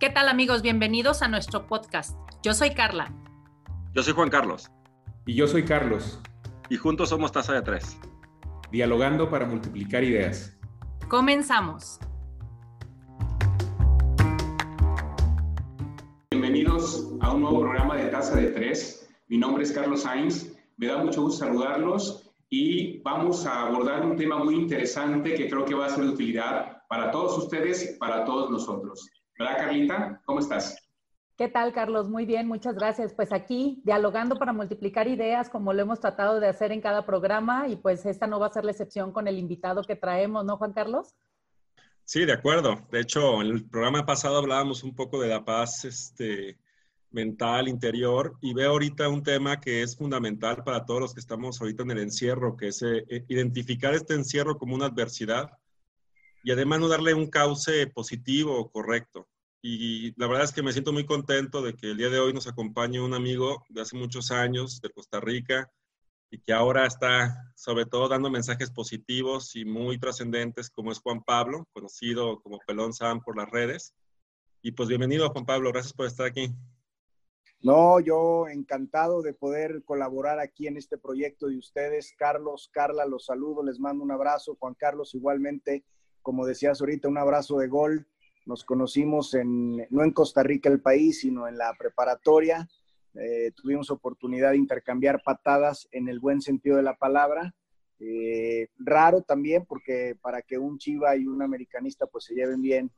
¿Qué tal amigos? Bienvenidos a nuestro podcast. Yo soy Carla. Yo soy Juan Carlos. Y yo soy Carlos. Y juntos somos Taza de Tres. Dialogando para multiplicar ideas. Comenzamos. Bienvenidos a un nuevo programa de Taza de Tres. Mi nombre es Carlos Sainz. Me da mucho gusto saludarlos y vamos a abordar un tema muy interesante que creo que va a ser de utilidad para todos ustedes, para todos nosotros. ¿Verdad, Carlita? ¿Cómo estás? ¿Qué tal, Carlos? Muy bien, muchas gracias. Pues aquí, dialogando para multiplicar ideas, como lo hemos tratado de hacer en cada programa, y pues esta no va a ser la excepción con el invitado que traemos, ¿no, Juan Carlos? Sí, de acuerdo. De hecho, en el programa pasado hablábamos un poco de la paz este, mental, interior, y veo ahorita un tema que es fundamental para todos los que estamos ahorita en el encierro, que es eh, identificar este encierro como una adversidad y además no darle un cauce positivo o correcto. Y la verdad es que me siento muy contento de que el día de hoy nos acompañe un amigo de hace muchos años de Costa Rica y que ahora está sobre todo dando mensajes positivos y muy trascendentes como es Juan Pablo, conocido como Pelón Sam por las redes. Y pues bienvenido Juan Pablo, gracias por estar aquí. No, yo encantado de poder colaborar aquí en este proyecto de ustedes. Carlos, Carla, los saludo, les mando un abrazo. Juan Carlos, igualmente como decías ahorita, un abrazo de gol. Nos conocimos en, no en Costa Rica el país, sino en la preparatoria. Eh, tuvimos oportunidad de intercambiar patadas en el buen sentido de la palabra. Eh, raro también, porque para que un chiva y un americanista pues se lleven bien,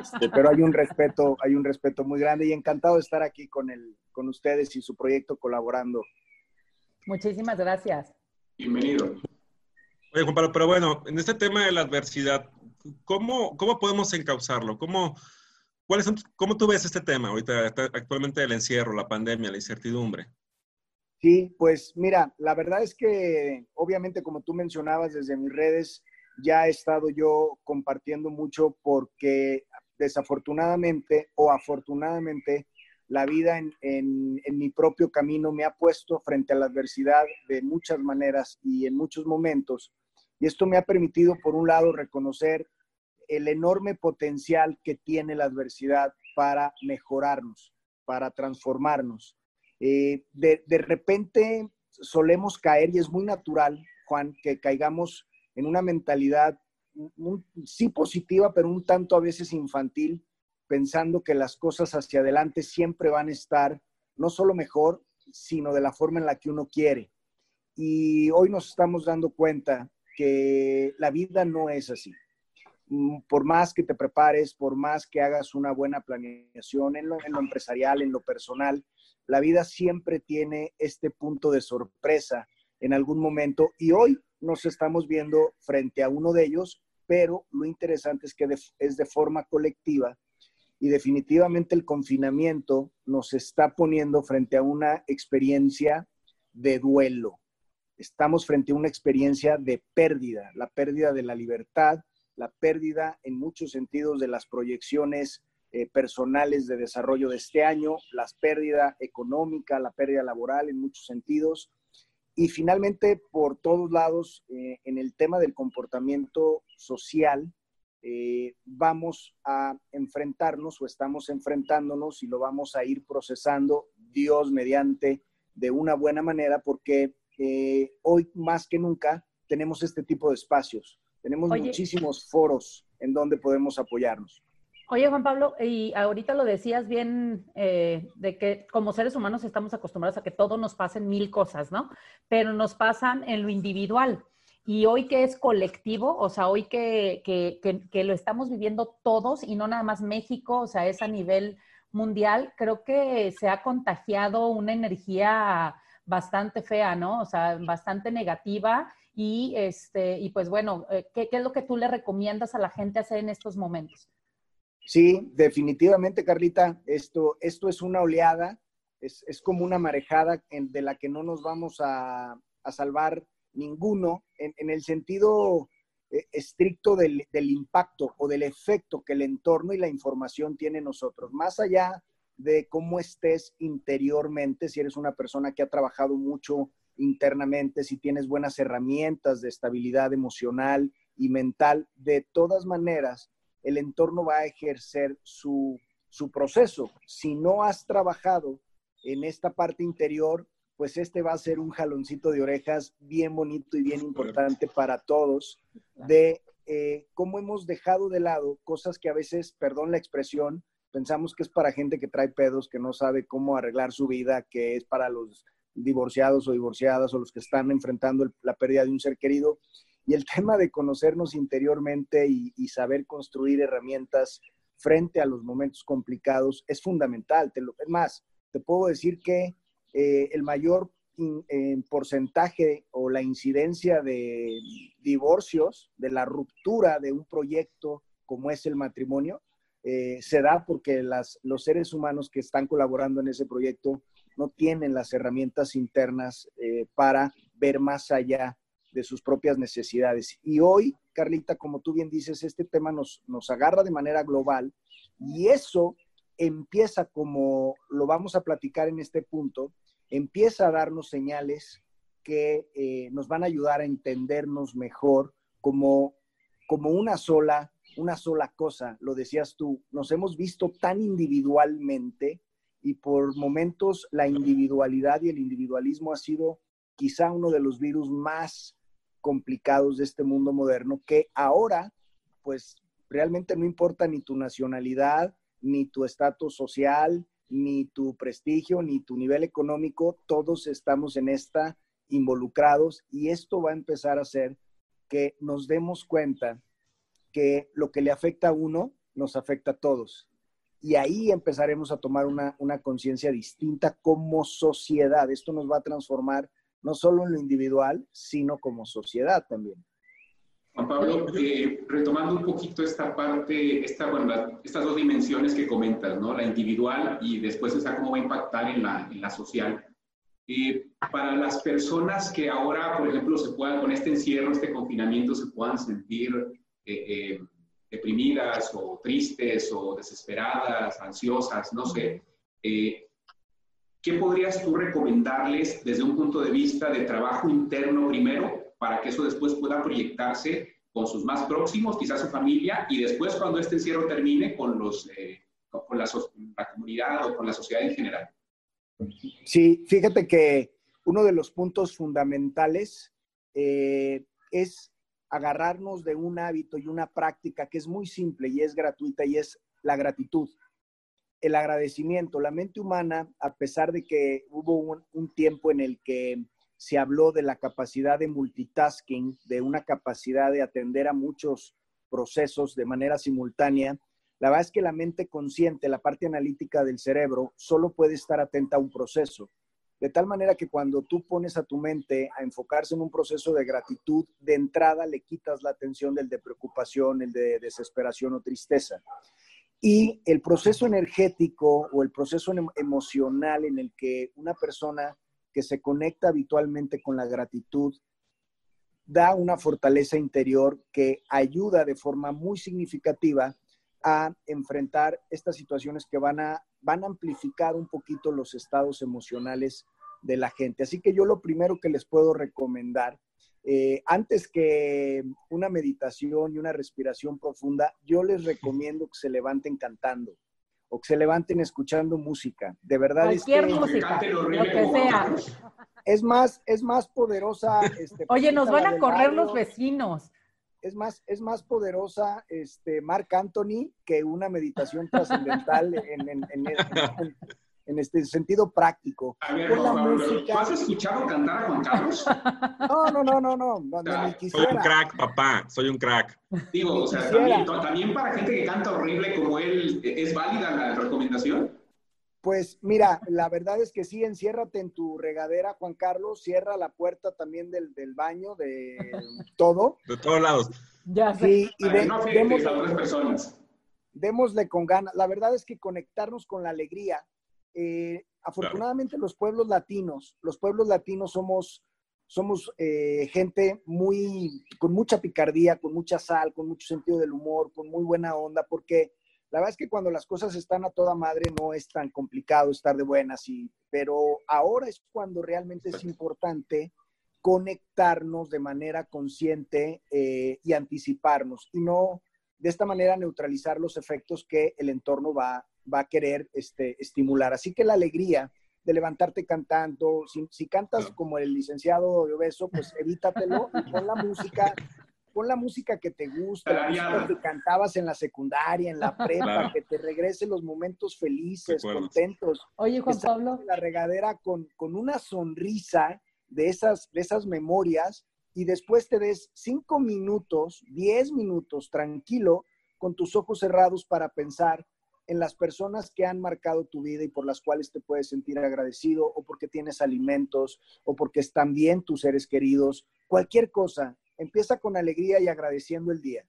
este, pero hay un respeto, hay un respeto muy grande y encantado de estar aquí con, el, con ustedes y su proyecto colaborando. Muchísimas gracias. Bienvenido. Oye, Juan Pablo, pero bueno, en este tema de la adversidad, ¿cómo, cómo podemos encauzarlo? ¿Cómo, cuáles ¿Cómo tú ves este tema ahorita, actualmente el encierro, la pandemia, la incertidumbre? Sí, pues mira, la verdad es que obviamente como tú mencionabas desde mis redes, ya he estado yo compartiendo mucho porque desafortunadamente o afortunadamente la vida en, mi propio camino me ha puesto frente a la adversidad de muchas maneras y en muchos momentos. Y esto me ha permitido, por un lado, reconocer el enorme potencial que tiene la adversidad para mejorarnos, para transformarnos. Eh, de, repente solemos caer, y es muy natural, Juan, que caigamos en una mentalidad sí positiva, pero un tanto a veces infantil, pensando que las cosas hacia adelante siempre van a estar no solo mejor, sino de la forma en la que uno quiere. Y hoy nos estamos dando cuenta que la vida no es así. Mm, por más que te prepares, por más que hagas una buena planeación en lo, en lo empresarial, en lo personal, la vida siempre tiene este punto de sorpresa en algún momento y hoy nos estamos viendo frente a uno de ellos, pero lo interesante es que de, es de forma colectiva y definitivamente el confinamiento nos está poniendo frente a una experiencia de duelo estamos frente a una experiencia de pérdida, la pérdida de la libertad, la pérdida en muchos sentidos de las proyecciones eh, personales de desarrollo de este año, la pérdida económica, la pérdida laboral en muchos sentidos. Y finalmente, por todos lados, eh, en el tema del comportamiento social, eh, vamos a enfrentarnos o estamos enfrentándonos y lo vamos a ir procesando Dios mediante de una buena manera porque eh, hoy más que nunca tenemos este tipo de espacios. Tenemos muchísimos foros en donde podemos apoyarnos. Oye, Juan Pablo, y ahorita lo decías bien, eh, de que como seres humanos estamos acostumbrados a que todo nos pasen mil cosas, ¿no? Pero nos pasan en lo individual. Y hoy que es colectivo, o sea, hoy que, que, que, lo estamos viviendo todos y no nada más México, o sea, es a nivel mundial, creo que se ha contagiado una energía bastante fea, ¿no? O sea, bastante negativa. Y, este, y pues bueno, eh, ¿qué, ¿qué, es lo que tú le recomiendas a la gente hacer en estos momentos? Sí, definitivamente, Carlita, esto, esto es una oleada, es, es como una marejada de la que no nos vamos a, a salvar ninguno, en, en el sentido eh, estricto del, impacto o del efecto que el entorno y la información tiene nosotros. Más allá de cómo estés interiormente, si eres una persona que ha trabajado mucho internamente, si tienes buenas herramientas de estabilidad emocional y mental, de todas maneras, el entorno va a ejercer su, su proceso. Si no has trabajado en esta parte interior, pues este va a ser un jaloncito de orejas bien bonito y bien importante para todos de eh, cómo hemos dejado de lado cosas que a veces, perdón la expresión, pensamos que es para gente que trae pedos, que no sabe cómo arreglar su vida, que es para los divorciados o divorciadas o los que están enfrentando la pérdida de un ser querido. Y el tema de conocernos interiormente y, saber construir herramientas frente a los momentos complicados es fundamental. Te lo, es más, te puedo decir que eh, el mayor porcentaje o la incidencia de divorcios, de la ruptura de un proyecto como es el matrimonio, eh, se da porque las, los seres humanos que están colaborando en ese proyecto no tienen las herramientas internas eh, para ver más allá de sus propias necesidades. Y hoy, Carlita, como tú bien dices, este tema nos, nos agarra de manera global y eso empieza, como lo vamos a platicar en este punto, empieza a darnos señales que eh, nos van a ayudar a entendernos mejor como, como una sola, una sola cosa. Lo decías tú, nos hemos visto tan individualmente y por momentos la individualidad y el individualismo ha sido quizá uno de los virus más complicados de este mundo moderno que ahora, pues realmente no importa ni tu nacionalidad, ni tu estatus social, ni tu prestigio, ni tu nivel económico, todos estamos en esta involucrados y esto va a empezar a hacer que nos demos cuenta que lo que le afecta a uno nos afecta a todos. Y ahí empezaremos a tomar una, una conciencia distinta como sociedad. Esto nos va a transformar no solo en lo individual, sino como sociedad también. Juan Pablo, eh, retomando un poquito esta parte, estas dos dimensiones que comentas, ¿no? La individual y después esa cómo va a impactar en la, social. Eh, para las personas que ahora, por ejemplo, se puedan, con este encierro, este confinamiento, se puedan sentir eh, deprimidas o tristes o desesperadas, ansiosas, no sé, ¿qué podrías tú recomendarles desde un punto de vista de trabajo interno primero para que eso después pueda proyectarse con sus más próximos, quizás su familia, y después cuando este encierro termine con, los, eh, con la, comunidad o con la sociedad en general. Sí, fíjate que uno de los puntos fundamentales eh, es agarrarnos de un hábito y una práctica que es muy simple y es gratuita y es la gratitud. El agradecimiento. La mente humana, a pesar de que hubo un tiempo en el que se habló de la capacidad de multitasking, de una capacidad de atender a muchos procesos de manera simultánea. La verdad es que la mente consciente, la parte analítica del cerebro, solo puede estar atenta a un proceso. De tal manera que cuando tú pones a tu mente a enfocarse en un proceso de gratitud, de entrada le quitas la atención del de preocupación, el de desesperación o tristeza. Y el proceso energético o el proceso emocional en el que una persona que se conecta habitualmente con la gratitud, da una fortaleza interior que ayuda de forma muy significativa a enfrentar estas situaciones que van a, van a amplificar un poquito los estados emocionales de la gente. Así que yo lo primero que les puedo recomendar, eh, antes que una meditación y una respiración profunda, yo les recomiendo que se levanten cantando o que se levanten escuchando música. De verdad Cualquier es que, música, lo que sea. Es más, es más poderosa. Este, Oye, nos van a correr los vecinos. Es más, es más poderosa este, Mark Anthony que una meditación trascendental en, en, en, en este sentido práctico. A ver, música... has escuchado cantar a Juan Carlos? No, no, no, no, no. soy un crack, papá, soy un crack. Digo, o sea, también, también, para gente que canta horrible como él, ¿es válida la recomendación? Pues mira, la verdad es que sí, enciérrate en tu regadera, Juan Carlos, cierra la puerta también del, del baño, de todo. De todos lados. Ya sí, y de, no a otras personas. Démosle con ganas. La verdad es que conectarnos con la alegría, eh, afortunadamente los pueblos latinos, los pueblos latinos somos, somos eh, gente muy, con mucha picardía, con mucha sal, con mucho sentido del humor, con muy buena onda, porque la verdad es que cuando las cosas están a toda madre no es tan complicado estar de buenas, y, pero ahora es cuando realmente es importante conectarnos de manera consciente eh, y anticiparnos y no de esta manera neutralizar los efectos que el entorno va, va a querer este, estimular. Así que la alegría de levantarte cantando, si, cantas como el licenciado de Obeso, pues evítatelo y pon la música, pon la música que te gusta, la que cantabas en la secundaria, en la prepa, que te regrese los momentos felices, contentos. Oye, Juan Pablo. La regadera con, con una sonrisa de esas, de esas memorias y después te des cinco minutos, diez minutos tranquilo con tus ojos cerrados para pensar en las personas que han marcado tu vida y por las cuales te puedes sentir agradecido o porque tienes alimentos o porque están bien tus seres queridos, cualquier cosa. Empieza con alegría y agradeciendo el día.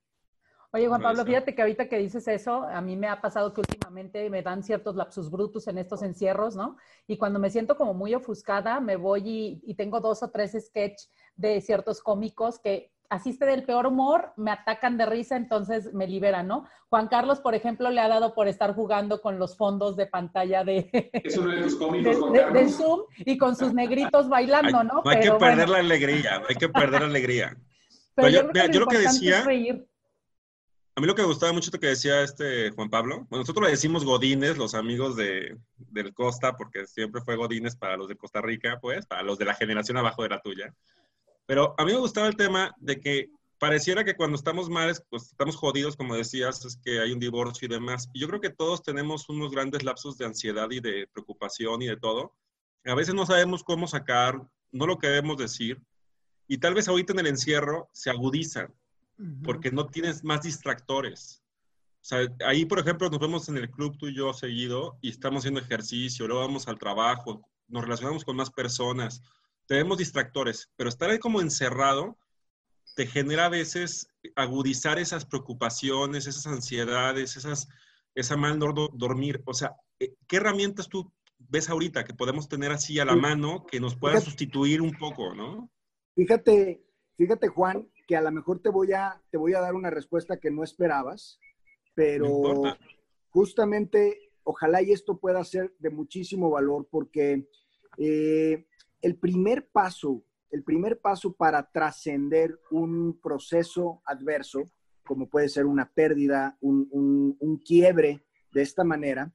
Oye, Juan Pablo, fíjate que ahorita que dices eso, a mí me ha pasado que últimamente me dan ciertos lapsus brutos en estos encierros, ¿no? Y cuando me siento como muy ofuscada, me voy y, y tengo dos o tres sketch de ciertos cómicos que asiste del peor humor, me atacan de risa, entonces me liberan, ¿no? Juan Carlos, por ejemplo, le ha dado por estar jugando con los fondos de pantalla de, es uno de tus cómicos, del Zoom y con sus negritos bailando, ¿no? No hay que perder la alegría, hay que perder la alegría. Pero, yo, yo, lo que decía, a mí lo que me gustaba mucho lo que decía este Juan Pablo, bueno, nosotros le decimos Godines, los amigos de, del Costa, porque siempre fue Godines para los de Costa Rica, pues, para los de la generación abajo de la tuya. Pero a mí me gustaba el tema de que pareciera que cuando estamos mal, pues estamos jodidos, como decías, es que hay un divorcio y demás. Y yo creo que todos tenemos unos grandes lapsos de ansiedad y de preocupación y de todo. A veces no sabemos cómo sacar, no lo queremos decir. Y tal vez ahorita en el encierro se agudizan, porque no tienes más distractores. O sea, ahí, por ejemplo, nos vemos en el club tú y yo seguido y estamos haciendo ejercicio, luego vamos al trabajo, nos relacionamos con más personas tenemos distractores, pero estar ahí como encerrado te genera a veces agudizar esas preocupaciones, esas ansiedades, esas, esa mal dormir. O sea, eh, ¿qué herramientas tú ves ahorita que podemos tener así a la mano que nos puedan sustituir un poco, no? Fíjate, fíjate Juan, que a lo mejor te voy a, te voy a dar una respuesta que no esperabas, pero justamente ojalá y esto pueda ser de muchísimo valor porque eh, el primer paso, el primer paso para trascender un proceso adverso, como puede ser una pérdida, un, quiebre de esta manera,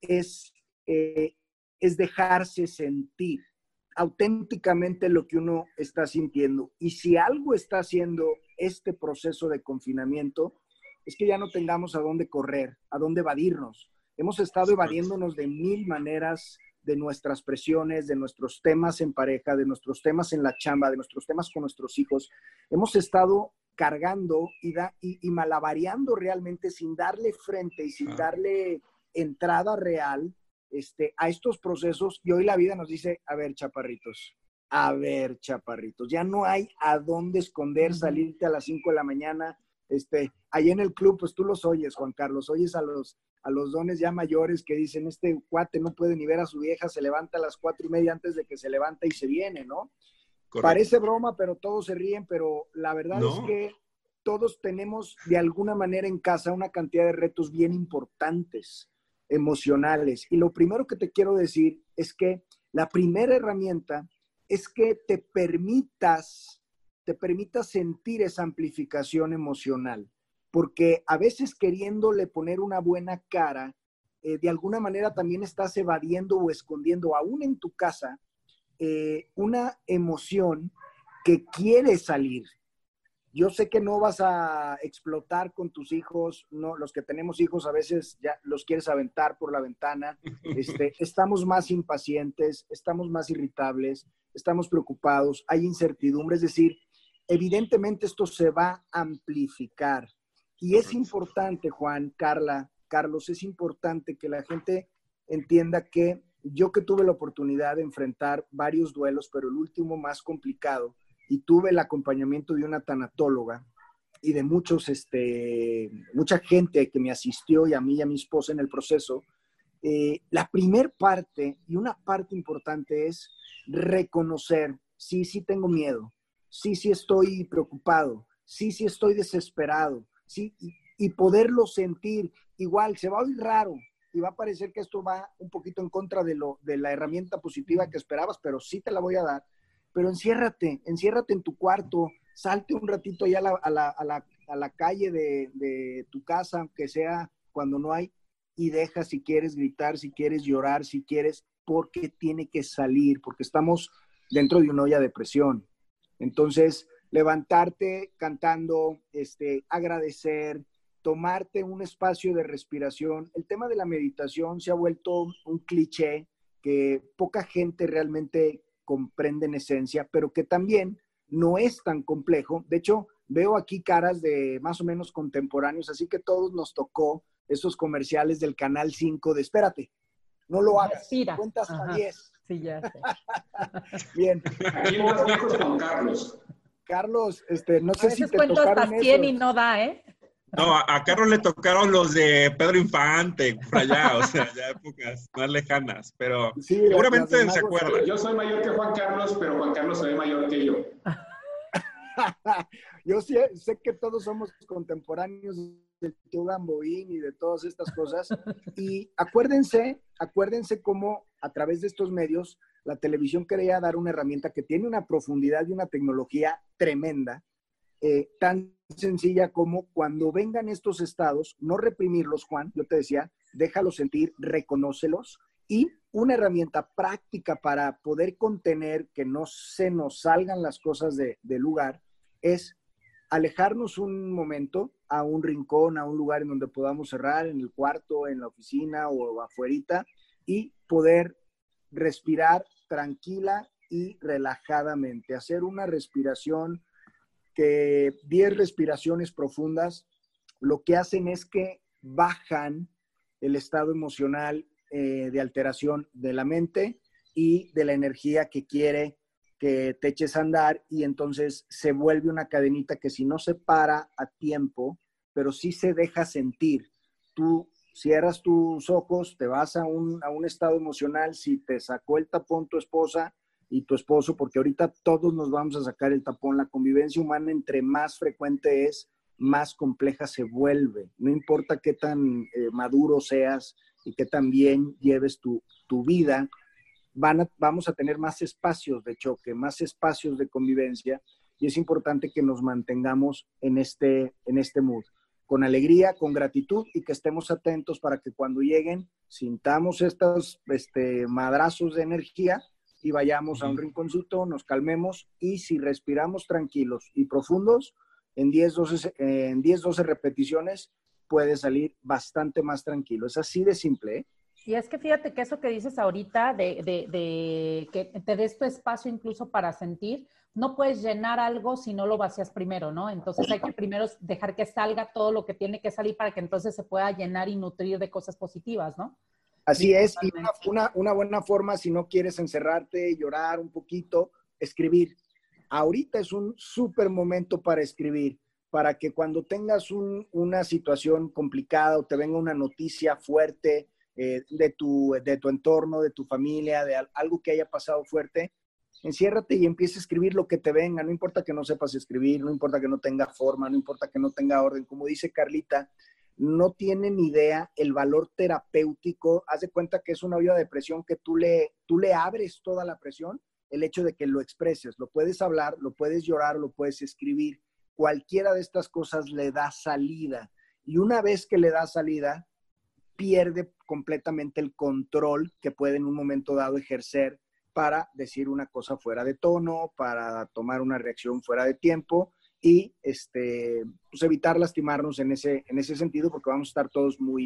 es, eh, es dejarse sentir auténticamente lo que uno está sintiendo. Y si algo está haciendo este proceso de confinamiento, es que ya no tengamos a dónde correr, a dónde evadirnos. Hemos estado evadiéndonos de mil maneras de nuestras presiones, de nuestros temas en pareja, de nuestros temas en la chamba, de nuestros temas con nuestros hijos. Hemos estado cargando y, da, y, malabareando realmente sin darle frente y sin darle entrada real este, a estos procesos. Y hoy la vida nos dice, a ver, chaparritos, a ver, chaparritos, ya no hay a dónde esconder, salirte a las 5 de la mañana. Este, ahí en el club, pues tú los oyes, Juan Carlos, oyes a los, a los dones ya mayores que dicen, este cuate no puede ni ver a su vieja, se levanta a las cuatro y media antes de que se levanta y se viene, ¿no? Parece broma, pero todos se ríen, pero la verdad es que todos tenemos de alguna manera en casa una cantidad de retos bien importantes, emocionales. Y lo primero que te quiero decir es que la primera herramienta es que te permitas, te permitas sentir esa amplificación emocional porque a veces queriéndole poner una buena cara, eh, de alguna manera también estás evadiendo o escondiendo, aún en tu casa, eh, una emoción que quiere salir. Yo sé que no vas a explotar con tus hijos, no, los que tenemos hijos a veces ya los quieres aventar por la ventana. Este, estamos más impacientes, estamos más irritables, estamos preocupados, hay incertidumbre, es decir, evidentemente esto se va a amplificar. Y es importante, Juan, Carla, Carlos, es importante que la gente entienda que yo que tuve la oportunidad de enfrentar varios duelos, pero el último más complicado, y tuve el acompañamiento de una tanatóloga y de muchos, este, mucha gente que me asistió y a mí y a mi esposa en el proceso, eh, la primer parte y una parte importante es reconocer, sí, sí tengo miedo, sí, sí estoy preocupado, sí, sí estoy desesperado, ¿sí? Y, poderlo sentir. Igual, se va a oír raro y va a parecer que esto va un poquito en contra de, lo, de la herramienta positiva que esperabas, pero sí te la voy a dar. Pero enciérrate, enciérrate en tu cuarto, salte un ratito allá a la, a la, a la, calle de, de, tu casa, aunque sea cuando no hay, y deja si quieres gritar, si quieres llorar, si quieres, porque tiene que salir, porque estamos dentro de una olla de presión. Entonces, levantarte cantando, este, agradecer, tomarte un espacio de respiración. El tema de la meditación se ha vuelto un cliché que poca gente realmente comprende en esencia, pero que también no es tan complejo. De hecho, veo aquí caras de más o menos contemporáneos, así que todos nos tocó esos comerciales del Canal 5 de espérate, no lo hagas, cuenta hasta 10. Sí, ya sé. Bien. Aquí más con Carlos. Carlos, este, no sé a si veces te cuento tocaron hasta 100 y esos. no da, ¿eh? No, a, a Carlos le tocaron los de Pedro Infante, por allá, o sea, ya épocas más lejanas, pero Sí, seguramente de se Magos. acuerdan. Yo soy mayor que Juan Carlos, pero Juan Carlos se ve mayor que yo. Yo sé, sé que todos somos contemporáneos del tío Gamboín y de todas estas cosas. Y acuérdense, acuérdense cómo a través de estos medios la televisión quería dar una herramienta que tiene una profundidad y una tecnología tremenda, eh, tan sencilla como cuando vengan estos estados, no reprimirlos, Juan, yo te decía, déjalos sentir, reconócelos y una herramienta práctica para poder contener que no se nos salgan las cosas de, de lugar es alejarnos un momento a un rincón, a un lugar en donde podamos cerrar, en el cuarto, en la oficina o afuerita, y poder respirar tranquila y relajadamente, hacer una respiración que 10 respiraciones profundas lo que hacen es que bajan el estado emocional eh, de alteración de la mente y de la energía que quiere que te eches a andar y entonces se vuelve una cadenita que si no se para a tiempo, pero sí se deja sentir. Tú cierras tus ojos, te vas a un, a un estado emocional, si te sacó el tapón tu esposa y tu esposo, porque ahorita todos nos vamos a sacar el tapón, la convivencia humana entre más frecuente es, más compleja se vuelve. No importa qué tan eh, maduro seas y qué tan bien lleves tu, tu vida, van vamos a tener más espacios de choque, más espacios de convivencia y es importante que nos mantengamos en este, en este mood, con alegría, con gratitud y que estemos atentos para que cuando lleguen sintamos estos este, madrazos de energía y vayamos a un rinconcito, nos calmemos y si respiramos tranquilos y profundos, en 10, 12, en 10, 12 repeticiones puede salir bastante más tranquilo. Es así de simple, ¿eh? Y es que fíjate que eso que dices ahorita, de, de, de, que te des tu espacio incluso para sentir, no puedes llenar algo si no lo vacías primero, ¿no? Entonces hay que primero dejar que salga todo lo que tiene que salir para que entonces se pueda llenar y nutrir de cosas positivas, ¿no? Así es, y una, una, una buena forma, si no quieres encerrarte, llorar un poquito, escribir. Ahorita es un súper momento para escribir, para que cuando tengas un, una situación complicada o te venga una noticia fuerte, eh, de, tu, de tu entorno, de tu familia, de algo que haya pasado fuerte, enciérrate y empieza a escribir lo que te venga. No importa que no sepas escribir, no importa que no tenga forma, no importa que no tenga orden. Como dice Carlita, no tienen idea el valor terapéutico. Haz de cuenta que es una olla de presión que tú le, tú le abres toda la presión, el hecho de que lo expreses. Lo puedes hablar, lo puedes llorar, lo puedes escribir. Cualquiera de estas cosas le da salida. Y una vez que le da salida, pierde completamente el control que puede en un momento dado ejercer para decir una cosa fuera de tono, para tomar una reacción fuera de tiempo y este, pues evitar lastimarnos en ese, en ese sentido porque vamos a estar todos muy,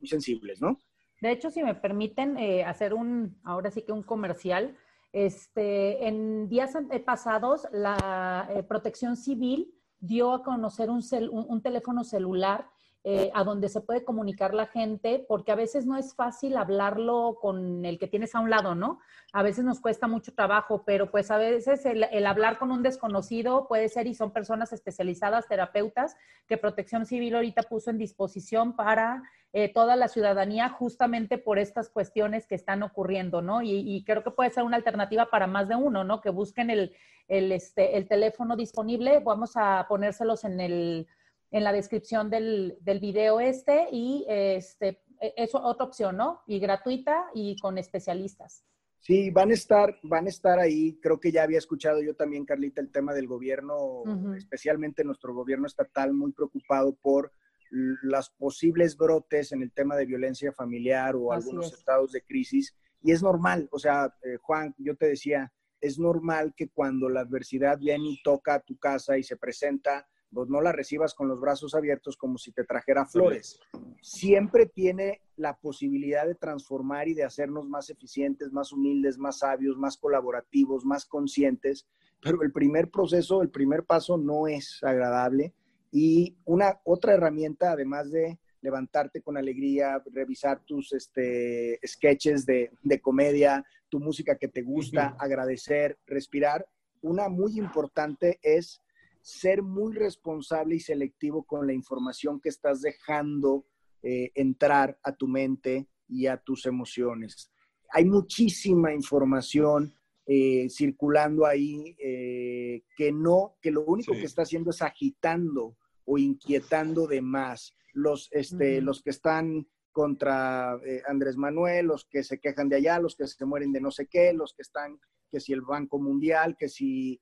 muy sensibles, ¿no? De hecho, si me permiten eh, hacer un, ahora sí que un comercial, este, en días pasados la eh, Protección Civil dio a conocer un, cel, un, un teléfono celular eh, a donde se puede comunicar la gente, porque a veces no es fácil hablarlo con el que tienes a un lado, ¿no? A veces nos cuesta mucho trabajo, pero pues a veces el, hablar con un desconocido puede ser y son personas especializadas, terapeutas, que Protección Civil ahorita puso en disposición para eh, toda la ciudadanía justamente por estas cuestiones que están ocurriendo, ¿no? Y, y, creo que puede ser una alternativa para más de uno, ¿no? Que busquen el, el, este, el teléfono disponible, vamos a ponérselos en el en la descripción del, del video este y este, es otra opción, ¿no? Y gratuita y con especialistas. Sí, van a estar, van a estar ahí. Creo que ya había escuchado yo también, Carlita, el tema del gobierno, uh -huh. especialmente nuestro gobierno estatal, muy preocupado por los posibles brotes en el tema de violencia familiar o algunos estados de crisis. Y es normal, o sea, eh, Juan, yo te decía, es normal que cuando la adversidad viene y toca a tu casa y se presenta, pues no la recibas con los brazos abiertos como si te trajera flores. Siempre tiene la posibilidad de transformar y de hacernos más eficientes, más humildes, más sabios, más colaborativos, más conscientes, pero el primer proceso, el primer paso no es agradable. Y una otra herramienta, además de levantarte con alegría, revisar tus este, sketches de, de comedia, tu música que te gusta, agradecer, respirar, una muy importante es ser muy responsable y selectivo con la información que estás dejando eh, entrar a tu mente y a tus emociones. Hay muchísima información eh, circulando ahí eh, que no, que lo único que está haciendo es agitando o inquietando de más. Los, este, los que están contra Andrés Manuel, los que se quejan de allá, los que se mueren de no sé qué, los que están, que si el Banco Mundial, que si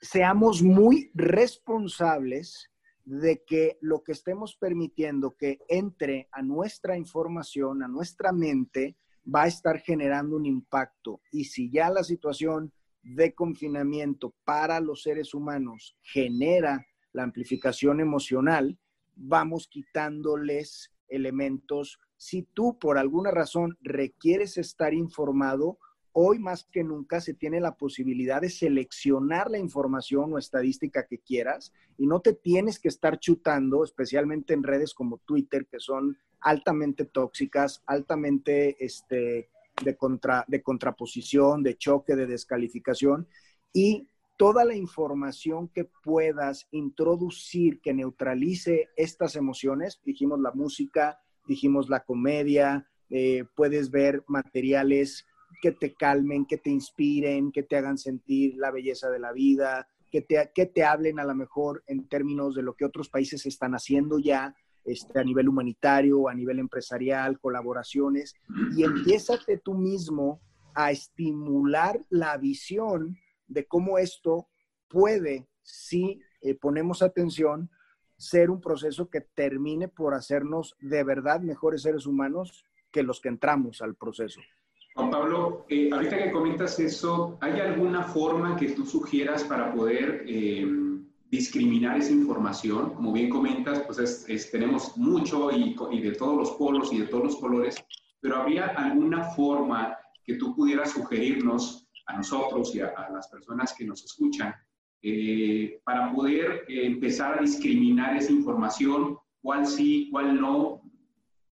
seamos muy responsables de que lo que estemos permitiendo que entre a nuestra información, a nuestra mente, va a estar generando un impacto. Y si ya la situación de confinamiento para los seres humanos genera la amplificación emocional, vamos quitándoles elementos. Si tú por alguna razón requieres estar informado, hoy más que nunca se tiene la posibilidad de seleccionar la información o estadística que quieras y no te tienes que estar chutando, especialmente en redes como Twitter, que son altamente tóxicas, altamente este, de, contra, de contraposición, de choque, de descalificación y toda la información que puedas introducir que neutralice estas emociones, dijimos la música, dijimos la comedia, eh, puedes ver materiales que te calmen, que te inspiren, que te hagan sentir la belleza de la vida, que te, que te hablen a lo mejor en términos de lo que otros países están haciendo ya este, a nivel humanitario, a nivel empresarial, colaboraciones, y empiézate tú mismo a estimular la visión de cómo esto puede, si eh, ponemos atención, ser un proceso que termine por hacernos de verdad mejores seres humanos que los que entramos al proceso. Juan Pablo, eh, ahorita que comentas eso, ¿hay alguna forma que tú sugieras para poder eh, discriminar esa información? Como bien comentas, pues tenemos mucho y, de todos los polos y de todos los colores, pero ¿habría alguna forma que tú pudieras sugerirnos a nosotros y a, las personas que nos escuchan eh, para poder empezar a discriminar esa información? ¿Cuál sí, cuál no?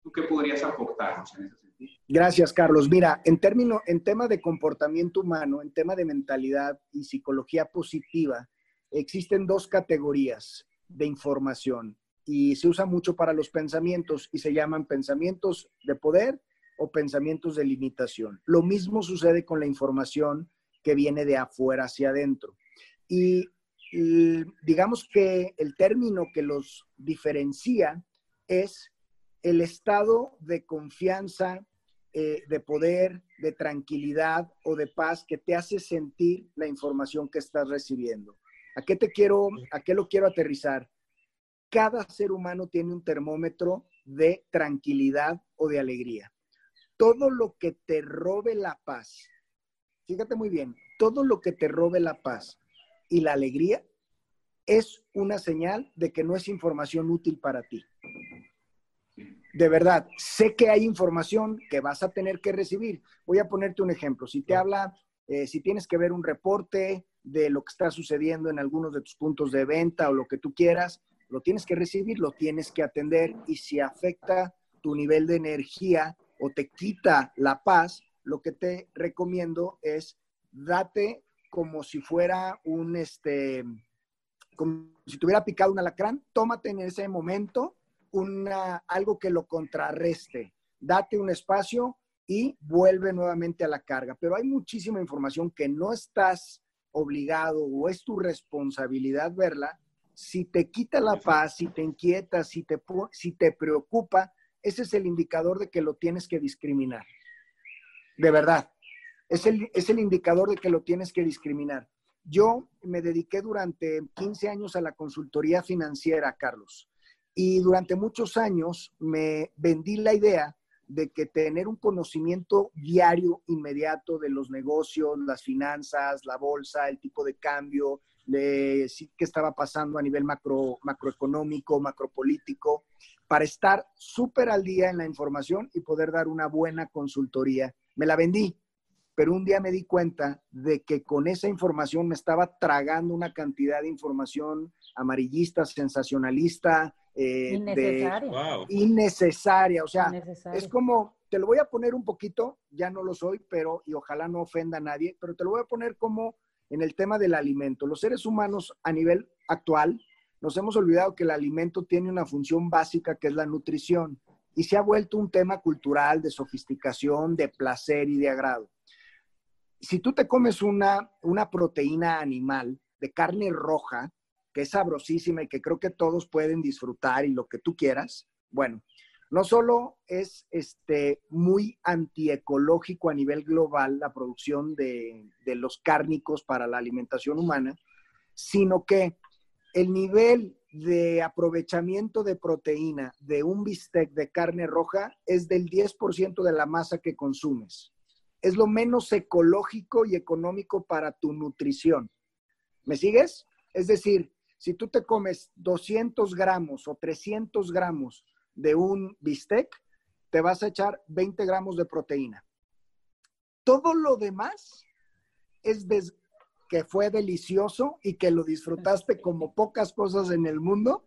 ¿Tú qué podrías aportarnos en ese? Gracias, Carlos. Mira, en término, en tema de comportamiento humano, en tema de mentalidad y psicología positiva, existen dos categorías de información y se usa mucho para los pensamientos y se llaman pensamientos de poder o pensamientos de limitación. Lo mismo sucede con la información que viene de afuera hacia adentro. Y, y digamos que el término que los diferencia es el estado de confianza eh, de poder, de tranquilidad o de paz que te hace sentir la información que estás recibiendo. ¿A qué te quiero, a qué lo quiero aterrizar? Cada ser humano tiene un termómetro de tranquilidad o de alegría. Todo lo que te robe la paz, fíjate muy bien, todo lo que te robe la paz y la alegría es una señal de que no es información útil para ti de verdad, sé que hay información que vas a tener que recibir. Voy a ponerte un ejemplo. Si te habla, eh, si tienes que ver un reporte de lo que está sucediendo en algunos de tus puntos de venta o lo que tú quieras, lo tienes que recibir, lo tienes que atender y si afecta tu nivel de energía o te quita la paz, lo que te recomiendo es date como si fuera un, este, como si te hubiera picado un alacrán, tómate en ese momento una, algo que lo contrarreste. Date un espacio y vuelve nuevamente a la carga. Pero hay muchísima información que no estás obligado o es tu responsabilidad verla. Si te quita la paz, si te inquieta, si te, si te preocupa, ese es el indicador de que lo tienes que discriminar. De verdad. Es el, es el indicador de que lo tienes que discriminar. Yo me dediqué durante 15 años a la consultoría financiera, Carlos Y durante muchos años me vendí la idea de que tener un conocimiento diario, inmediato de los negocios, las finanzas, la bolsa, el tipo de cambio, de qué estaba pasando a nivel macro, macroeconómico, macropolítico, para estar súper al día en la información y poder dar una buena consultoría. Me la vendí, pero un día me di cuenta de que con esa información me estaba tragando una cantidad de información amarillista, sensacionalista, eh, innecesaria. innecesaria. O sea, es como, te lo voy a poner un poquito, ya no lo soy, pero, y ojalá no ofenda a nadie, pero te lo voy a poner como en el tema del alimento. Los seres humanos a nivel actual nos hemos olvidado que el alimento tiene una función básica que es la nutrición y se ha vuelto un tema cultural de sofisticación, de placer y de agrado. Si tú te comes una, una proteína animal de carne roja, que es sabrosísima y que creo que todos pueden disfrutar y lo que tú quieras, bueno, no solo es este, muy antiecológico a nivel global la producción de, de los cárnicos para la alimentación humana, sino que el nivel de aprovechamiento de proteína de un bistec de carne roja es del 10% de la masa que consumes. Es lo menos ecológico y económico para tu nutrición. ¿Me sigues? Es decir, si tú te comes 200 gramos o 300 gramos de un bistec, te vas a echar 20 gramos de proteína. Todo lo demás es que fue delicioso y que lo disfrutaste como pocas cosas en el mundo,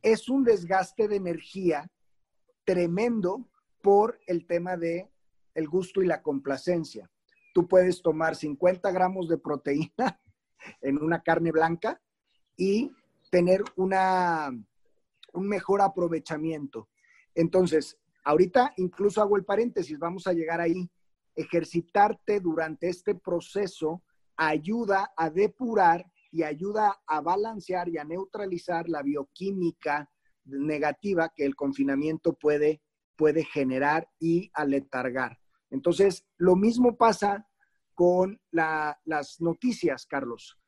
es un desgaste de energía tremendo por el tema de el gusto y la complacencia. Tú puedes tomar 50 gramos de proteína en una carne blanca y tener una, un mejor aprovechamiento. Entonces, ahorita incluso hago el paréntesis, vamos a llegar ahí. Ejercitarte durante este proceso ayuda a depurar y ayuda a balancear y a neutralizar la bioquímica negativa que el confinamiento puede, puede generar y aletargar. Entonces, lo mismo pasa con las noticias, Carlos.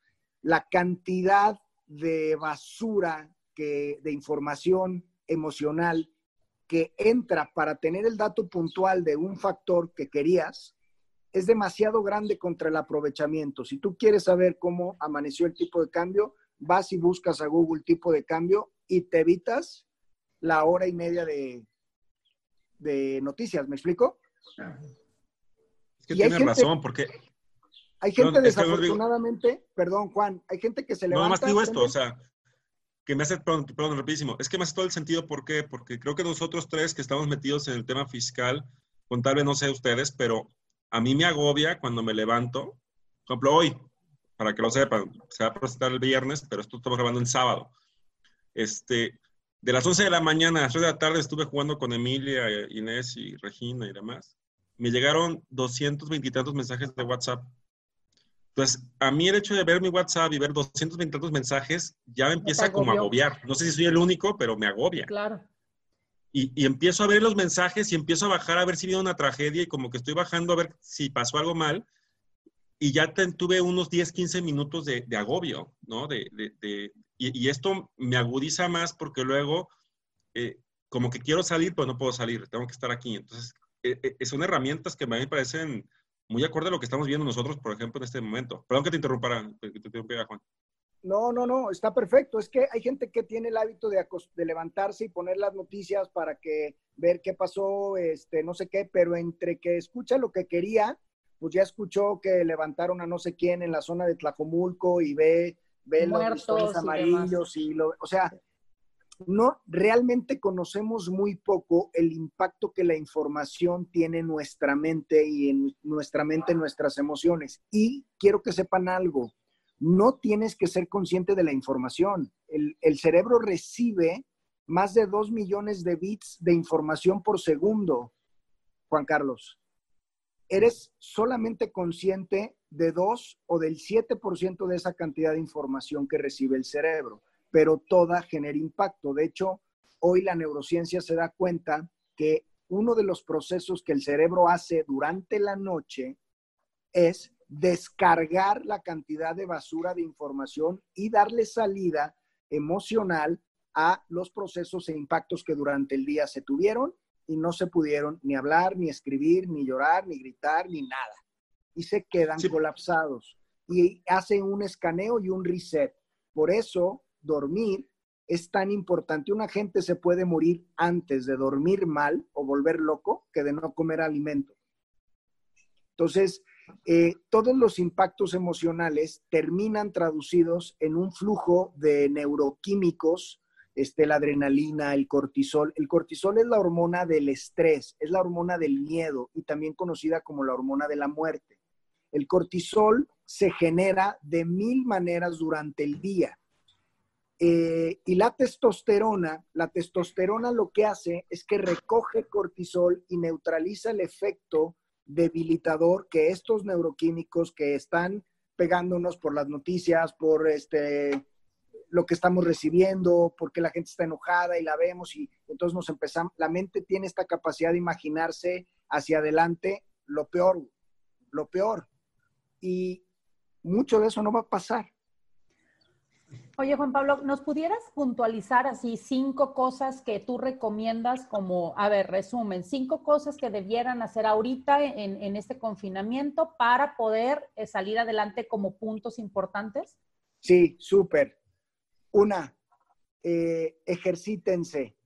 La cantidad de basura, que, de información emocional que entra para tener el dato puntual de un factor que querías, es demasiado grande contra el aprovechamiento. Si tú quieres saber cómo amaneció el tipo de cambio, vas y buscas a Google tipo de cambio y te evitas la hora y media de, de noticias. ¿Me explico? Es que tienes razón, porque hay gente desafortunadamente, perdón Juan, hay gente que se levanta. No, más digo esto, o sea, que me hace, perdón, perdón, rapidísimo, es que me hace todo el sentido, ¿por qué? Porque creo que nosotros tres que estamos metidos en el tema fiscal, contable no sé ustedes, pero a mí me agobia cuando me levanto, por ejemplo, hoy, para que lo sepan, se va a presentar el viernes, pero esto estamos grabando el sábado. Este, de las 11 de la mañana a las 3 de la tarde estuve jugando con Emilia, Inés y Regina y demás. Me llegaron 220 y tantos mensajes de WhatsApp entonces, a mí el hecho de ver mi WhatsApp y ver 220 tantos mensajes ya me empieza como a agobiar. No sé si soy el único, pero me agobia. Claro. Y, y, empiezo a ver los mensajes y empiezo a bajar a ver si viene una tragedia y como que estoy bajando a ver si pasó algo mal. Y ya tuve unos 10, 15 minutos de, de agobio, ¿no? De, de, y, y, esto me agudiza más porque luego, eh, como que quiero salir, pero no puedo salir, tengo que estar aquí. Entonces, eh, eh, son herramientas que a mí me parecen muy acorde a lo que estamos viendo nosotros, por ejemplo, en este momento. Perdón que te interrumpa, que te interrumpiera, Juan. No, no, no, está perfecto. Es que hay gente que tiene el hábito de, de, levantarse y poner las noticias para que ver qué pasó, este, no sé qué, pero entre que escucha lo que quería, pues ya escuchó que levantaron a no sé quién en la zona de Tlajomulco y ve, ve los amarillos y, y lo, o sea, no realmente conocemos muy poco el impacto que la información tiene en nuestra mente y en nuestra mente nuestras emociones. Y quiero que sepan algo, no tienes que ser consciente de la información. El, cerebro recibe más de dos millones de bits de información por segundo, Juan Carlos. Eres solamente consciente de dos o del 7% de esa cantidad de información que recibe el cerebro pero toda genera impacto. De hecho, hoy la neurociencia se da cuenta que uno de los procesos que el cerebro hace durante la noche es descargar la cantidad de basura de información y darle salida emocional a los procesos e impactos que durante el día se tuvieron y no se pudieron ni hablar, ni escribir, ni llorar, ni gritar, ni nada. Y se quedan colapsados y hacen un escaneo y un reset. Por eso, dormir es tan importante. Una gente se puede morir antes de dormir mal o volver loco que de no comer alimento. Entonces, eh, todos los impactos emocionales terminan traducidos en un flujo de neuroquímicos, este, la adrenalina, el cortisol. El cortisol es la hormona del estrés, es la hormona del miedo y también conocida como la hormona de la muerte. El cortisol se genera de mil maneras durante el día. Eh, y la testosterona, la testosterona lo que hace es que recoge cortisol y neutraliza el efecto debilitador que estos neuroquímicos que están pegándonos por las noticias, por este lo que estamos recibiendo, porque la gente está enojada y la vemos y entonces nos empezamos, la mente tiene esta capacidad de imaginarse hacia adelante lo peor, lo peor. Y mucho de eso no va a pasar. Oye, Juan Pablo, ¿nos pudieras puntualizar así cinco cosas que tú recomiendas como, a ver, resumen, cinco cosas que debieran hacer ahorita en, este confinamiento para poder eh, salir adelante como puntos importantes? Sí, súper. Una, eh, ejercítense.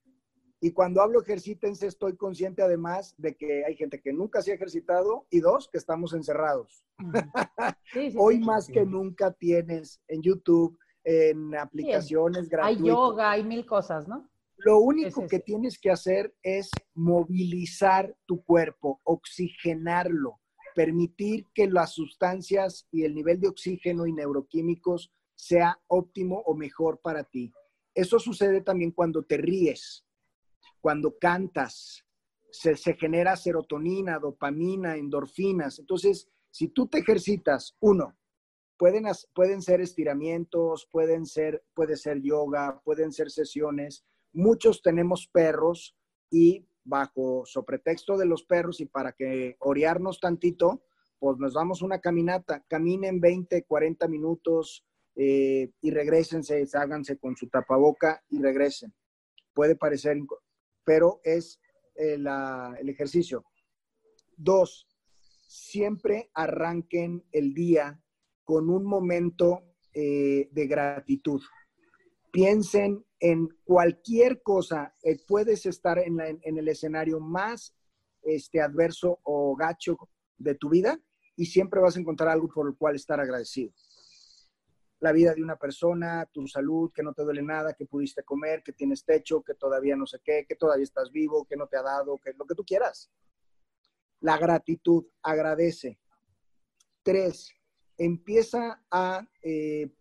Y cuando hablo ejercítense, estoy consciente además de que hay gente que nunca se ha ejercitado y dos, que estamos encerrados. Hoy más que nunca tienes en YouTube, en aplicaciones gratuitas. Hay yoga, hay mil cosas, ¿no? Lo único que tienes que hacer es movilizar tu cuerpo, oxigenarlo, permitir que las sustancias y el nivel de oxígeno y neuroquímicos sea óptimo o mejor para ti. Eso sucede también cuando te ríes, cuando cantas, se, se genera serotonina, dopamina, endorfinas. Entonces, si tú te ejercitas, uno, Pueden, pueden ser estiramientos, pueden ser, puede ser yoga, pueden ser sesiones. Muchos tenemos perros y bajo pretexto de los perros y para que orearnos tantito, pues nos damos una caminata. Caminen 20, 40 minutos eh, y regresense, háganse con su tapaboca y regresen. Puede parecer, pero es eh, el ejercicio. Dos, siempre arranquen el día con un momento eh, de gratitud. Piensen en cualquier cosa. Eh, puedes estar en, el escenario más este, adverso o gacho de tu vida y siempre vas a encontrar algo por el cual estar agradecido. La vida de una persona, tu salud, que no te duele nada, que pudiste comer, que tienes techo, que todavía no sé qué, que todavía estás vivo, que no te ha dado, que lo que tú quieras. La gratitud, agradece. Tres, empieza a eh,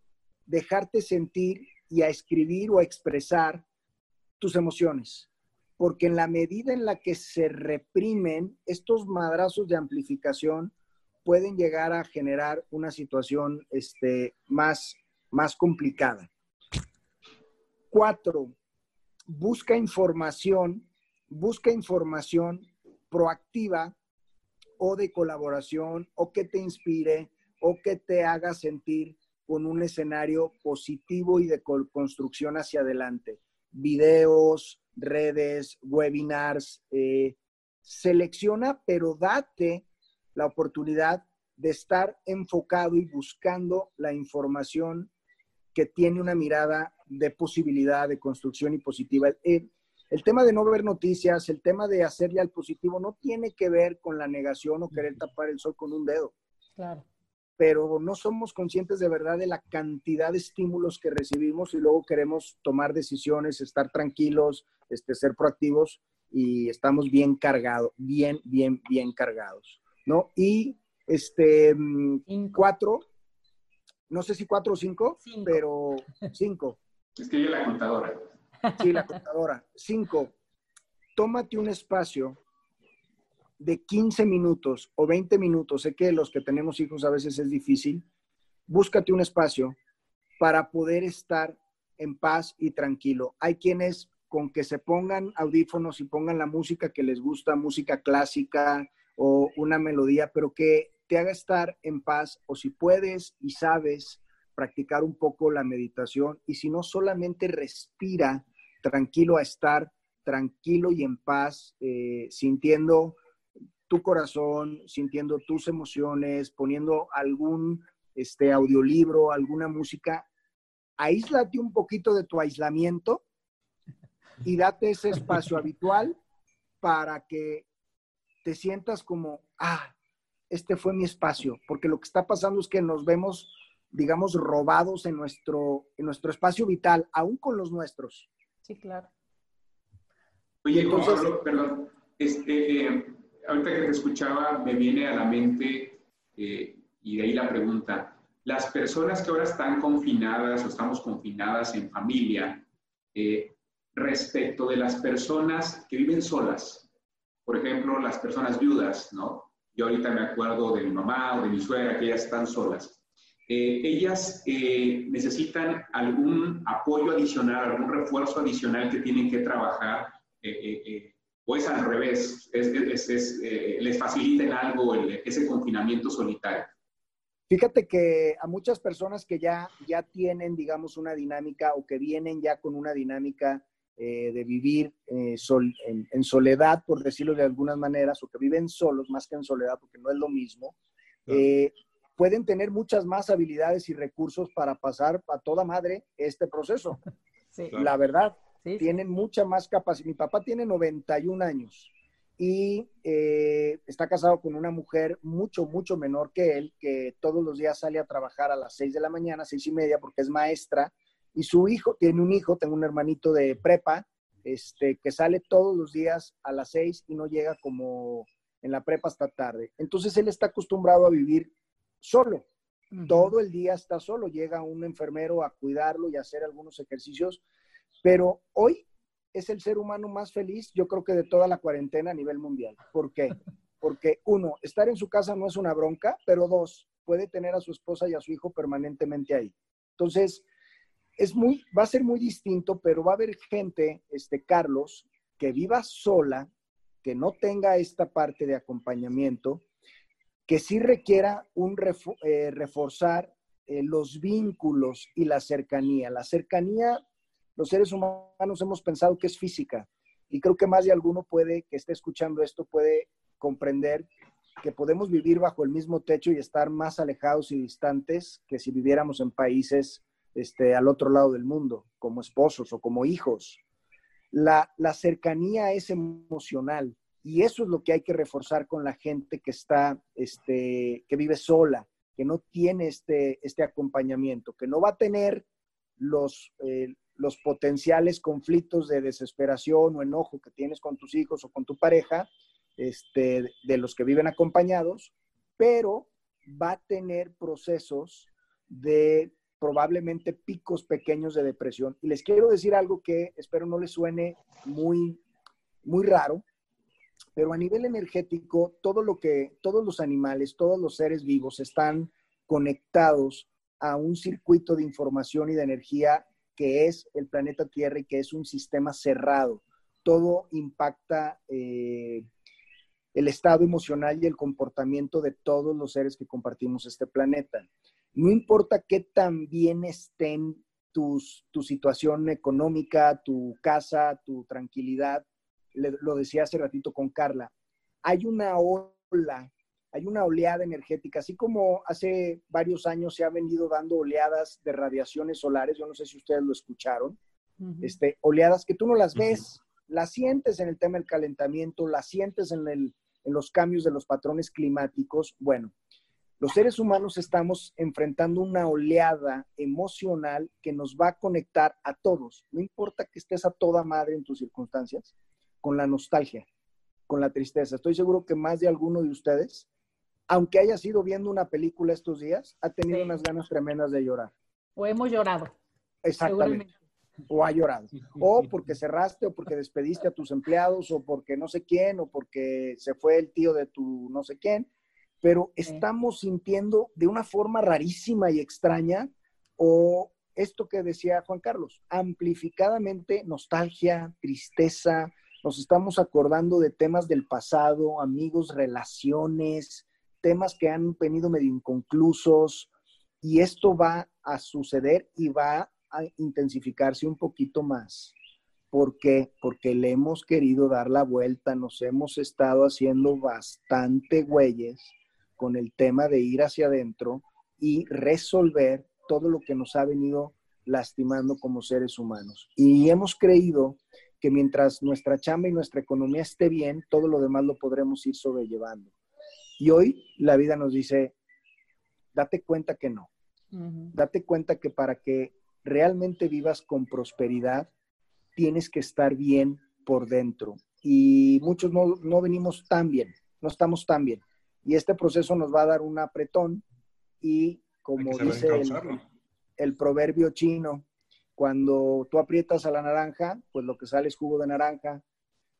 dejarte sentir y a escribir o a expresar tus emociones. Porque en la medida en la que se reprimen, estos madrazos de amplificación pueden llegar a generar una situación este, más, más complicada. Cuatro, busca información, busca información proactiva o de colaboración o que te inspire o que te haga sentir con un escenario positivo y de construcción hacia adelante. Videos, redes, webinars, eh, selecciona, pero date la oportunidad de estar enfocado y buscando la información que tiene una mirada de posibilidad, de construcción y positiva. El, el tema de no ver noticias, el tema de hacerle al positivo, no tiene que ver con la negación o querer tapar el sol con un dedo. Claro pero no somos conscientes de verdad de la cantidad de estímulos que recibimos y luego queremos tomar decisiones, estar tranquilos, este, ser proactivos y estamos bien cargados, bien, bien, bien cargados, ¿no? Y este, mm, cuatro, no sé si cuatro o cinco, pero cinco. Es que yo la contadora. Sí, la contadora. Cinco, tómate un espacio de 15 minutos o 20 minutos, sé que los que tenemos hijos a veces es difícil, búscate un espacio para poder estar en paz y tranquilo. Hay quienes con que se pongan audífonos y pongan la música que les gusta, música clásica o una melodía, pero que te haga estar en paz o si puedes y sabes practicar un poco la meditación y si no solamente respira tranquilo a estar tranquilo y en paz, eh, sintiendo tu corazón, sintiendo tus emociones, poniendo algún este, audiolibro, alguna música, aíslate un poquito de tu aislamiento y date ese espacio habitual para que te sientas como, ah, este fue mi espacio, porque lo que está pasando es que nos vemos, digamos, robados en nuestro, en nuestro espacio vital, aún con los nuestros. Sí, claro. Oye, Entonces, perdón, este, eh, ahorita que te escuchaba, me viene a la mente, eh, y de ahí la pregunta, las personas que ahora están confinadas o estamos confinadas en familia, eh, respecto de las personas que viven solas, por ejemplo, las personas viudas, ¿no? Yo ahorita me acuerdo de mi mamá o de mi suegra, que ellas están solas. Eh, ellas eh, necesitan algún apoyo adicional, algún refuerzo adicional que tienen que trabajar, eh, o es al revés, les faciliten algo ese confinamiento solitario. Fíjate que a muchas personas que ya, ya tienen, digamos, una dinámica o que vienen ya con una dinámica eh, de vivir eh, en, soledad, por decirlo de algunas maneras, o que viven solos más que en soledad, porque no es lo mismo, eh, pueden tener muchas más habilidades y recursos para pasar a toda madre este proceso. La verdad, tienen mucha más capacidad. Mi papá tiene 91 años y está casado con una mujer mucho, mucho menor que él, que todos los días sale a trabajar a las 6 de la mañana, seis y media, porque es maestra y su hijo, tiene un hijo, tengo un hermanito de prepa, este, que sale todos los días a las seis y no llega como en la prepa hasta tarde. Entonces él está acostumbrado a vivir solo. Todo el día está solo. Llega un enfermero a cuidarlo y a hacer algunos ejercicios. Pero hoy es el ser humano más feliz, yo creo que de toda la cuarentena a nivel mundial. ¿Por qué? Porque uno, estar en su casa no es una bronca, pero dos, puede tener a su esposa y a su hijo permanentemente ahí. Entonces, es muy, va a ser muy distinto, pero va a haber gente, este Carlos, que viva sola, que no tenga esta parte de acompañamiento, que sí requiera un eh, reforzar eh, los vínculos y la cercanía. La cercanía, los seres humanos hemos pensado que es física y creo que más de alguno puede, que esté escuchando esto, puede comprender que podemos vivir bajo el mismo techo y estar más alejados y distantes que si viviéramos en países este, al otro lado del mundo, como esposos o como hijos. La, cercanía es emocional y eso es lo que hay que reforzar con la gente que está, este, que vive sola, que no tiene este, este acompañamiento, que no va a tener los, eh, los potenciales conflictos de desesperación o enojo que tienes con tus hijos o con tu pareja, este, de los que viven acompañados, pero va a tener procesos de probablemente picos pequeños de depresión. Y les quiero decir algo que espero no les suene muy, muy raro, pero a nivel energético, todo lo que, todos los animales, todos los seres vivos están conectados a un circuito de información y de energía que es el planeta Tierra y que es un sistema cerrado. Todo impacta eh, el estado emocional y el comportamiento de todos los seres que compartimos este planeta. No importa qué tan bien estén tu situación económica, tu casa, tu tranquilidad, lo decía hace ratito con Carla, hay una ola, hay una oleada energética, así como hace varios años se ha venido dando oleadas de radiaciones solares, yo no sé si ustedes lo escucharon, este, oleadas que tú no las ves, las sientes en el tema del calentamiento, las sientes en, el, en los cambios de los patrones climáticos. Bueno, los seres humanos estamos enfrentando una oleada emocional que nos va a conectar a todos, no importa que estés a toda madre en tus circunstancias, con la nostalgia, con la tristeza. Estoy seguro que más de alguno de ustedes, aunque haya sido viendo una película estos días, ha tenido unas ganas tremendas de llorar. O hemos llorado. Exactamente. O ha llorado. O porque cerraste, o porque despediste a tus empleados, o porque no sé quién, o porque se fue el tío de tu no sé quién pero estamos sintiendo de una forma rarísima y extraña o esto que decía Juan Carlos, amplificadamente nostalgia, tristeza, nos estamos acordando de temas del pasado, amigos, relaciones, temas que han venido medio inconclusos y esto va a suceder y va a intensificarse un poquito más ¿Por qué? Porque le hemos querido dar la vuelta, nos hemos estado haciendo bastante güeyes con el tema de ir hacia adentro y resolver todo lo que nos ha venido lastimando como seres humanos. Y hemos creído que mientras nuestra chamba y nuestra economía esté bien, todo lo demás lo podremos ir sobrellevando. Y hoy la vida nos dice, date cuenta que no. Date cuenta que para que realmente vivas con prosperidad, tienes que estar bien por dentro. Y muchos no, no venimos tan bien, no estamos tan bien. Y este proceso nos va a dar un apretón y como dice el, proverbio chino, cuando tú aprietas a la naranja, pues lo que sale es jugo de naranja,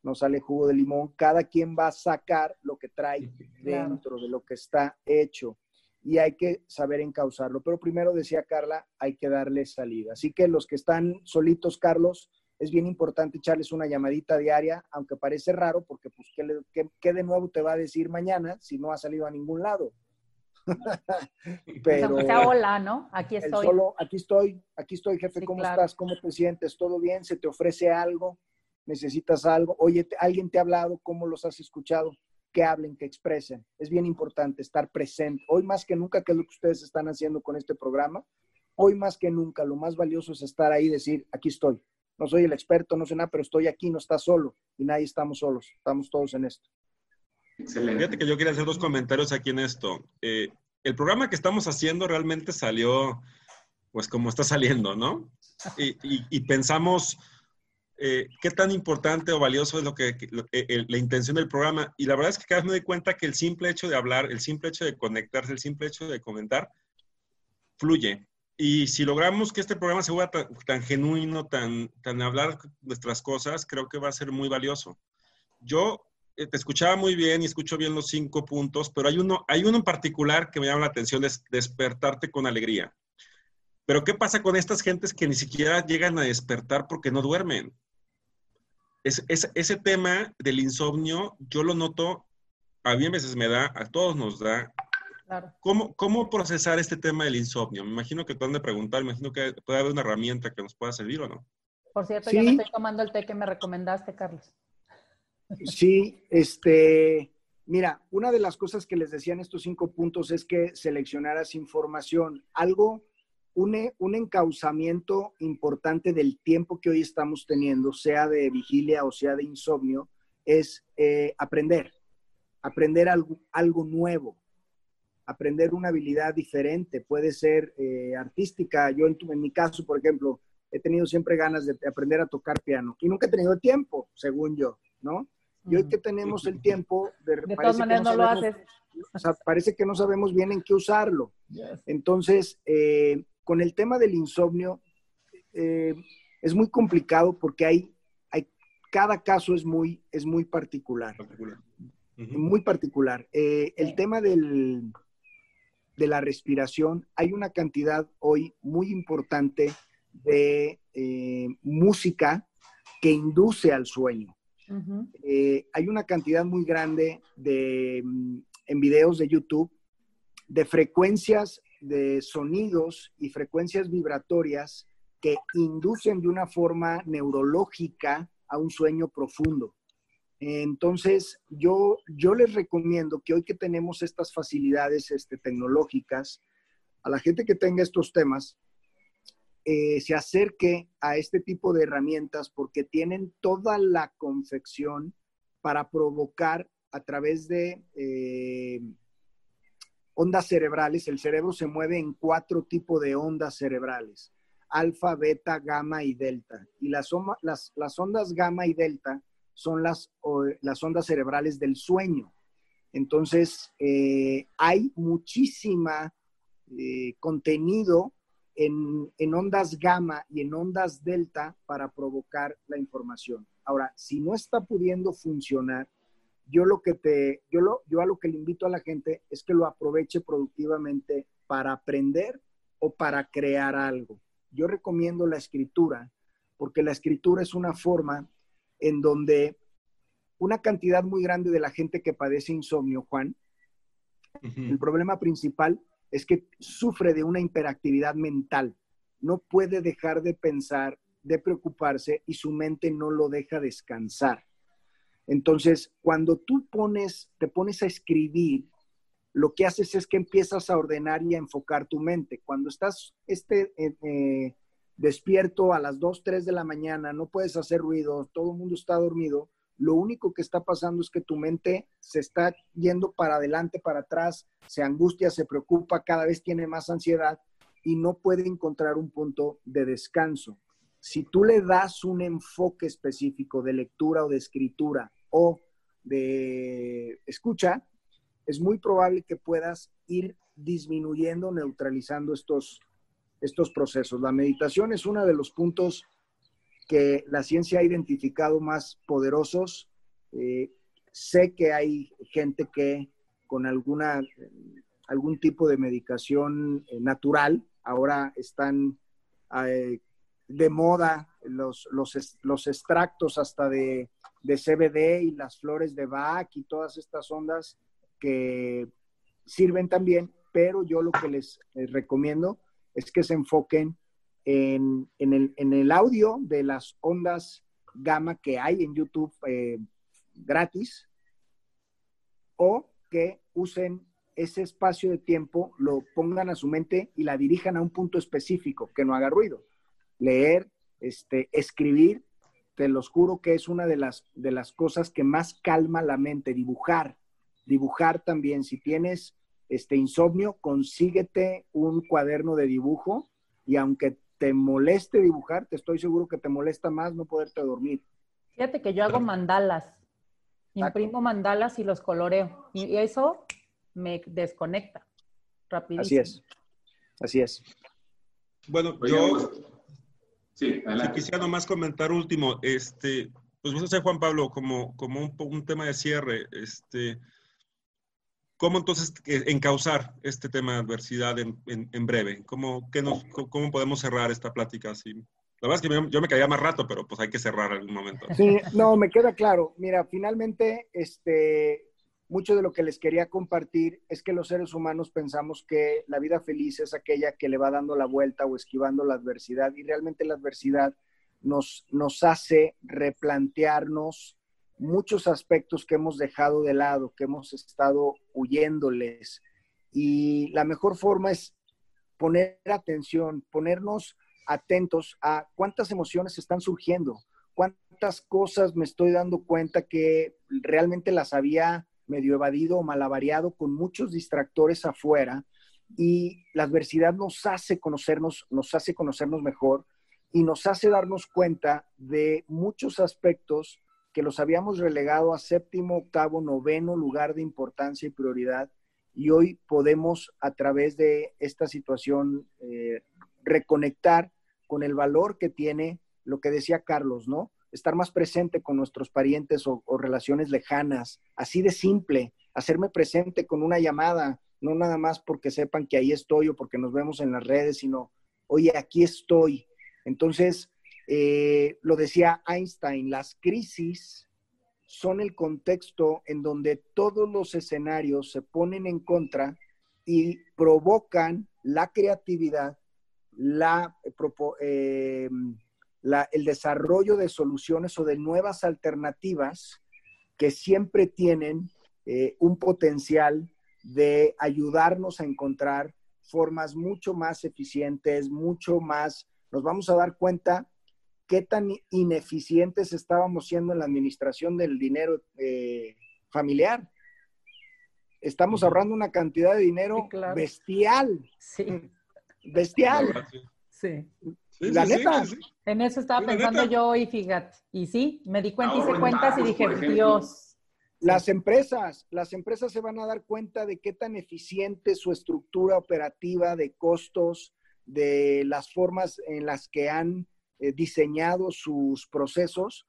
no sale jugo de limón. Cada quien va a sacar lo que trae dentro de lo que está hecho y hay que saber encauzarlo. Pero primero, decía Carla, hay que darle salida. Así que los que están solitos, Carlos, es bien importante echarles una llamadita diaria, aunque parece raro, porque pues, ¿qué, de nuevo te va a decir mañana si no ha salido a ningún lado? Pero, sea hola, ¿no? Aquí estoy. Solo, aquí estoy, aquí estoy, jefe, ¿cómo estás? ¿Cómo te sientes? ¿Todo bien? ¿Se te ofrece algo? ¿Necesitas algo? Oye, ¿alguien te ha hablado? ¿Cómo los has escuchado? que hablen, que expresen. Es bien importante estar presente. Hoy más que nunca, que es lo que ustedes están haciendo con este programa, hoy más que nunca, lo más valioso es estar ahí y decir, aquí estoy. No soy el experto, no sé nada, pero estoy aquí, no estás solo y nadie estamos solos, estamos todos en esto. Excelente. Fíjate que yo quería hacer dos comentarios aquí en esto. Eh, el programa que estamos haciendo realmente salió, pues como está saliendo, ¿no? y pensamos eh, qué tan importante o valioso es lo que, eh, la intención del programa. Y la verdad es que cada vez me doy cuenta que el simple hecho de hablar, el simple hecho de conectarse, el simple hecho de comentar, fluye. Y si logramos que este programa se vuelva tan, genuino, tan, tan hablar nuestras cosas, creo que va a ser muy valioso. Yo eh, te escuchaba muy bien y escucho bien los cinco puntos, pero hay uno, hay uno en particular que me llama la atención, es despertarte con alegría. Pero ¿qué pasa con estas gentes que ni siquiera llegan a despertar porque no duermen? Es, ese tema del insomnio, yo lo noto, a mí a veces me da, a todos nos da. Claro. ¿Cómo, ¿Cómo procesar este tema del insomnio? Me imagino que tú han de preguntar, me imagino que puede haber una herramienta que nos pueda servir o no. Por cierto, ya me estoy tomando el té que me recomendaste, Carlos. Sí, este, mira, una de las cosas que les decía en estos cinco puntos es que seleccionaras información, algo un, encauzamiento importante del tiempo que hoy estamos teniendo, sea de vigilia o sea de insomnio, es eh, aprender, aprender algo, algo, nuevo, aprender una habilidad diferente, puede ser eh, artística. Yo en, en, mi caso, por ejemplo, he tenido siempre ganas de aprender a tocar piano y nunca he tenido tiempo, según yo, ¿no? Y hoy que tenemos el tiempo, de, de todas maneras no, lo haces. O sea, parece que no sabemos bien en qué usarlo. Entonces, eh, con el tema del insomnio eh, es muy complicado porque hay, hay, cada caso es muy, es muy particular. Muy particular. Eh, el tema del, de la respiración, hay una cantidad hoy muy importante de eh, música que induce al sueño. hay una cantidad muy grande de, mm, en videos de YouTube de frecuencias de sonidos y frecuencias vibratorias que inducen de una forma neurológica a un sueño profundo. Entonces, yo, yo les recomiendo que hoy que tenemos estas facilidades este, tecnológicas, a la gente que tenga estos temas, eh, se acerque a este tipo de herramientas porque tienen toda la confección para provocar a través de eh, ondas cerebrales, el cerebro se mueve en cuatro tipos de ondas cerebrales, alfa, beta, gamma y delta. Y las, las, ondas gamma y delta son las, ondas cerebrales del sueño. Entonces, eh, hay muchísima eh, contenido en, en, ondas gamma y en ondas delta para provocar la información. Ahora, si no está pudiendo funcionar, yo lo que te, yo lo, yo a lo que le invito a la gente es que lo aproveche productivamente para aprender o para crear algo. Yo recomiendo la escritura, porque la escritura es una forma en donde una cantidad muy grande de la gente que padece insomnio, Juan, el problema principal es que sufre de una hiperactividad mental. No puede dejar de pensar de preocuparse y su mente no lo deja descansar. Entonces, cuando tú pones, te pones a escribir, lo que haces es que empiezas a ordenar y a enfocar tu mente. Cuando estás este, eh, eh, despierto a las 2, 3 de la mañana, no puedes hacer ruido, todo el mundo está dormido, lo único que está pasando es que tu mente se está yendo para adelante, para atrás, se angustia, se preocupa, cada vez tiene más ansiedad y no puede encontrar un punto de descanso. Si tú le das un enfoque específico de lectura o de escritura o de escucha, es muy probable que puedas ir disminuyendo, neutralizando estos, estos procesos. La meditación es uno de los puntos que la ciencia ha identificado más poderosos. Eh, sé que hay gente que con alguna, algún tipo de medicación eh, natural, ahora están eh, de moda los, los, extractos hasta de, de, CBD y las flores de Bach y todas estas ondas que sirven también, pero yo lo que les recomiendo es que se enfoquen en, el, audio de las ondas gamma que hay en YouTube eh, gratis o que usen ese espacio de tiempo, lo pongan a su mente y la dirijan a un punto específico, que no haga ruido. Leer, este, escribir, te los juro que es una de las, de las cosas que más calma la mente, dibujar, dibujar también. Si tienes este insomnio, consíguete un cuaderno de dibujo y aunque te moleste dibujar, te estoy seguro que te molesta más no poderte dormir. Fíjate que yo hago mandalas. Imprimo mandalas y los coloreo. Y eso me desconecta rapidísimo. Así es. Así es. Bueno, yo sí, quisiera nomás comentar último, este, pues vos sé, Juan Pablo, como, como un, un tema de cierre, este, ¿Cómo entonces encauzar este tema de adversidad en, en, breve? ¿Cómo, nos, ¿Cómo podemos cerrar esta plática así? La verdad es que yo me caía más rato, pero pues hay que cerrar en algún momento. Sí, no, me queda claro. Mira, finalmente, este, mucho de lo que les quería compartir es que los seres humanos pensamos que la vida feliz es aquella que le va dando la vuelta o esquivando la adversidad y realmente la adversidad nos, nos hace replantearnos muchos aspectos que hemos dejado de lado, que hemos estado huyéndoles. Y la mejor forma es poner atención, ponernos atentos a cuántas emociones están surgiendo, cuántas cosas me estoy dando cuenta que realmente las había medio evadido o malavariado con muchos distractores afuera y la adversidad nos hace conocernos, nos hace conocernos mejor y nos hace darnos cuenta de muchos aspectos que los habíamos relegado a séptimo, octavo, noveno lugar de importancia y prioridad. Y hoy podemos, a través de esta situación, eh, reconectar con el valor que tiene lo que decía Carlos, ¿no? Estar más presente con nuestros parientes o, relaciones lejanas, así de simple, hacerme presente con una llamada, no nada más porque sepan que ahí estoy o porque nos vemos en las redes, sino, oye, aquí estoy. Entonces, eh, lo decía Einstein, las crisis son el contexto en donde todos los escenarios se ponen en contra y provocan la creatividad, la, eh, el desarrollo de soluciones o de nuevas alternativas que siempre tienen eh, un potencial de ayudarnos a encontrar formas mucho más eficientes, mucho más, nos vamos a dar cuenta qué tan ineficientes estábamos siendo en la administración del dinero eh, familiar. Estamos ahorrando una cantidad de dinero bestial. Sí. Bestial. Sí. La neta. En eso estaba pensando yo y fíjate. Y sí, me di cuenta, hice cuentas y dije, Dios. Las empresas, las empresas se van a dar cuenta de qué tan eficiente su estructura operativa de costos, de las formas en las que han eh, diseñado sus procesos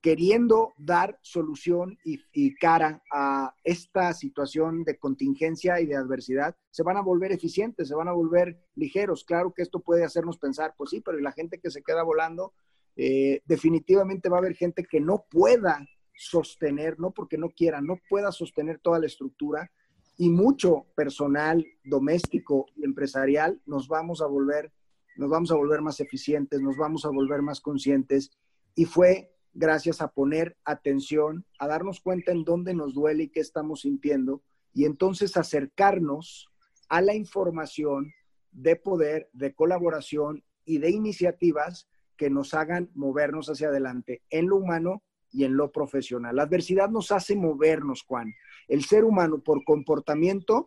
queriendo dar solución y, cara a esta situación de contingencia y de adversidad, se van a volver eficientes, se van a volver ligeros. Claro que esto puede hacernos pensar, pues sí, pero la gente que se queda volando? Eh, definitivamente va a haber gente que no pueda sostener, no porque no quiera, no pueda sostener toda la estructura y mucho personal doméstico y empresarial nos vamos a volver nos vamos a volver más eficientes, nos vamos a volver más conscientes. Y fue gracias a poner atención, a darnos cuenta en dónde nos duele y qué estamos sintiendo, y entonces acercarnos a la información de poder, de colaboración y de iniciativas que nos hagan movernos hacia adelante en lo humano y en lo profesional. La adversidad nos hace movernos, Juan. El ser humano por comportamiento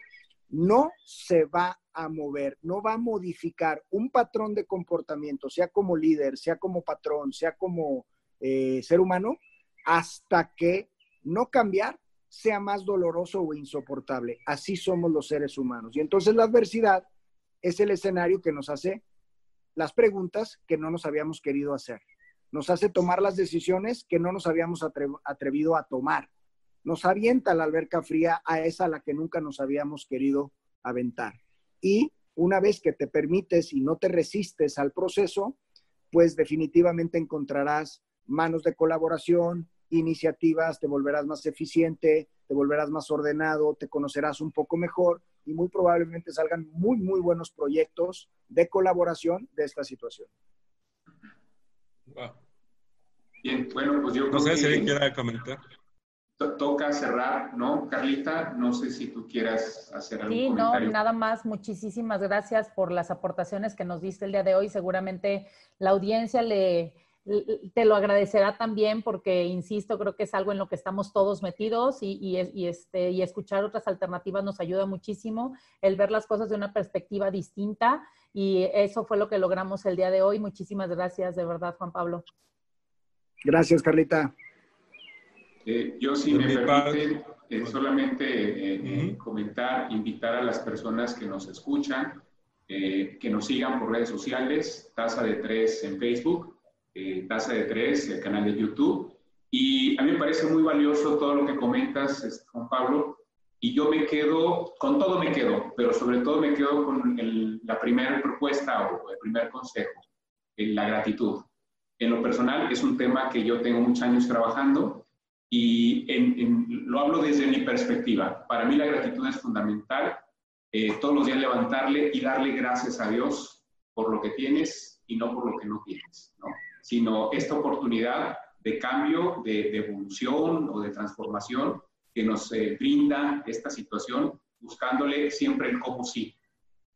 no se va a mover, no va a modificar un patrón de comportamiento, sea como líder, sea como patrón, sea como eh, ser humano, hasta que no cambiar sea más doloroso o insoportable. Así somos los seres humanos. Y entonces la adversidad es el escenario que nos hace las preguntas que no nos habíamos querido hacer. Nos hace tomar las decisiones que no nos habíamos atrevido a tomar. Nos avienta la alberca fría a esa a la que nunca nos habíamos querido aventar. Y una vez que te permites y no te resistes al proceso, pues definitivamente encontrarás manos de colaboración, iniciativas, te volverás más eficiente, te volverás más ordenado, te conocerás un poco mejor y muy probablemente salgan muy, muy buenos proyectos de colaboración de esta situación. Bien, bueno, pues yo no sé si alguien quiera comentar. Toca cerrar, ¿no, Carlita? No sé si tú quieras hacer algún sí, comentario. no, nada más. Muchísimas gracias por las aportaciones que nos diste el día de hoy. Seguramente la audiencia le, te lo agradecerá también porque, insisto, creo que es algo en lo que estamos todos metidos y, este, y escuchar otras alternativas nos ayuda muchísimo, el ver las cosas de una perspectiva distinta y eso fue lo que logramos el día de hoy. Muchísimas gracias, de verdad, Juan Pablo. Gracias, Carlita. Eh, yo, si me permite, eh, solamente eh, comentar, invitar a las personas que nos escuchan, que nos sigan por redes sociales, Taza de Tres en Facebook, eh, Tasa de Tres, el canal de YouTube. Y a mí me parece muy valioso todo lo que comentas, Juan Pablo, y yo me quedo, con todo me quedo, pero sobre todo me quedo con la primera propuesta o el primer consejo, la gratitud. En lo personal es un tema que yo tengo muchos años trabajando y lo hablo desde mi perspectiva. Para mí la gratitud es fundamental. Eh, todos los días levantarle y darle gracias a Dios por lo que tienes y no por lo que no tienes. ¿no? Sino esta oportunidad de cambio, de, evolución o de transformación que nos eh, brinda esta situación, buscándole siempre el cómo sí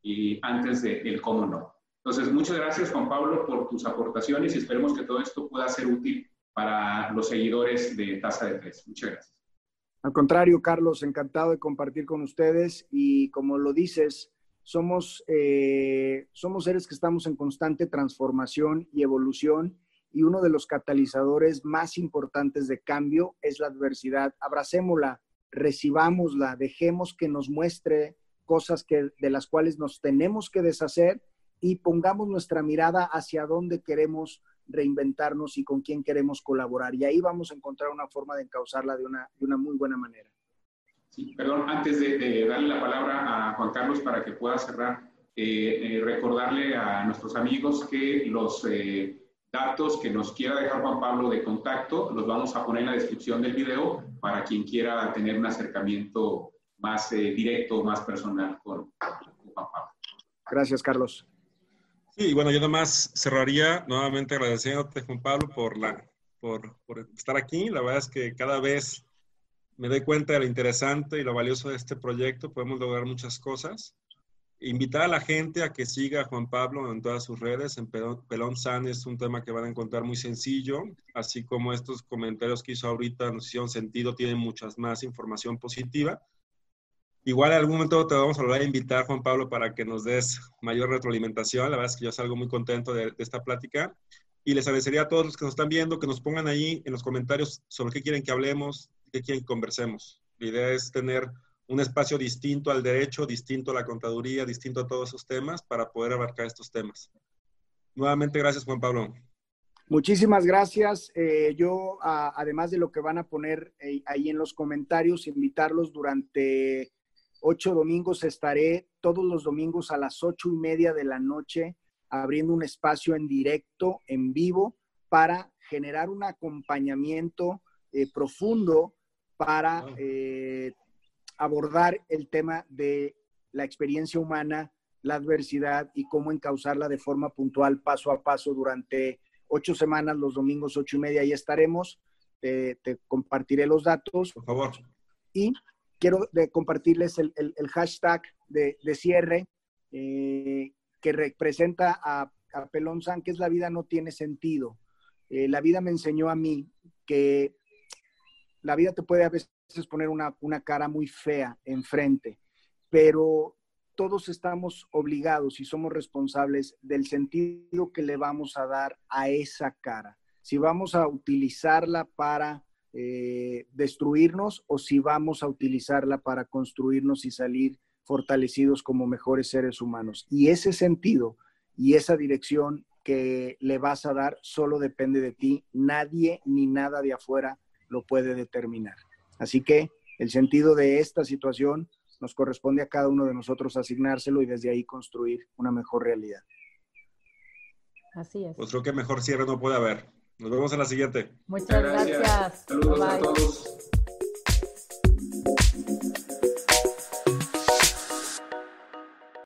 y antes del el cómo no. Entonces, muchas gracias Juan Pablo por tus aportaciones y esperemos que todo esto pueda ser útil para los seguidores de Tasa de Tres. Muchas gracias. Al contrario, Carlos, encantado de compartir con ustedes y como lo dices, somos, eh, somos seres que estamos en constante transformación y evolución y uno de los catalizadores más importantes de cambio es la adversidad. Abracémosla, recibámosla, dejemos que nos muestre cosas que, de las cuales nos tenemos que deshacer y pongamos nuestra mirada hacia dónde queremos reinventarnos y con quién queremos colaborar. Y ahí vamos a encontrar una forma de encauzarla de una, de una muy buena manera. Sí, perdón, antes de, darle la palabra a Juan Carlos para que pueda cerrar, eh, eh, recordarle a nuestros amigos que los eh, datos que nos quiera dejar Juan Pablo de contacto los vamos a poner en la descripción del video para quien quiera tener un acercamiento más directo, más personal con, Juan Pablo. Gracias, Carlos. Sí, bueno, yo nomás cerraría nuevamente agradeciéndote, Juan Pablo, por, la, por, por estar aquí. La verdad es que cada vez me doy cuenta de lo interesante y lo valioso de este proyecto. Podemos lograr muchas cosas. Invitar a la gente a que siga a Juan Pablo en todas sus redes. En Pelón, San es un tema que van a encontrar muy sencillo, así como estos comentarios que hizo ahorita nos hicieron sentido, tienen muchas más información positiva. Igual en algún momento te vamos a volver a invitar, Juan Pablo, para que nos des mayor retroalimentación. La verdad es que yo salgo muy contento de, de esta plática. Y les agradecería a todos los que nos están viendo que nos pongan ahí en los comentarios sobre qué quieren que hablemos, qué quieren que conversemos. La idea es tener un espacio distinto al derecho, distinto a la contaduría, distinto a todos esos temas para poder abarcar estos temas. Nuevamente, gracias Juan Pablo. Muchísimas gracias. Eh, yo, además de lo que van a poner eh, ahí en los comentarios, invitarlos durante ocho domingos. Estaré todos los domingos a las ocho y media de la noche abriendo un espacio en directo, en vivo, para generar un acompañamiento eh, profundo para eh, abordar el tema de la experiencia humana, la adversidad y cómo encauzarla de forma puntual, paso a paso, durante ocho semanas, los domingos ocho y media, ahí estaremos. Te, compartiré los datos. Por favor. Y quiero compartirles el, hashtag de, cierre eh, que representa a, a Pelón San, que es la vida no tiene sentido. Eh, la vida me enseñó a mí que la vida te puede a veces poner una, una cara muy fea enfrente, pero todos estamos obligados y somos responsables del sentido que le vamos a dar a esa cara. Si vamos a utilizarla para eh, destruirnos o si vamos a utilizarla para construirnos y salir fortalecidos como mejores seres humanos. Y ese sentido y esa dirección que le vas a dar solo depende de ti. Nadie ni nada de afuera lo puede determinar. Así que el sentido de esta situación nos corresponde a cada uno de nosotros asignárselo y desde ahí construir una mejor realidad. Así es. Pues creo que mejor cierre no puede haber. Nos vemos en la siguiente. Muchas gracias. Saludos a todos.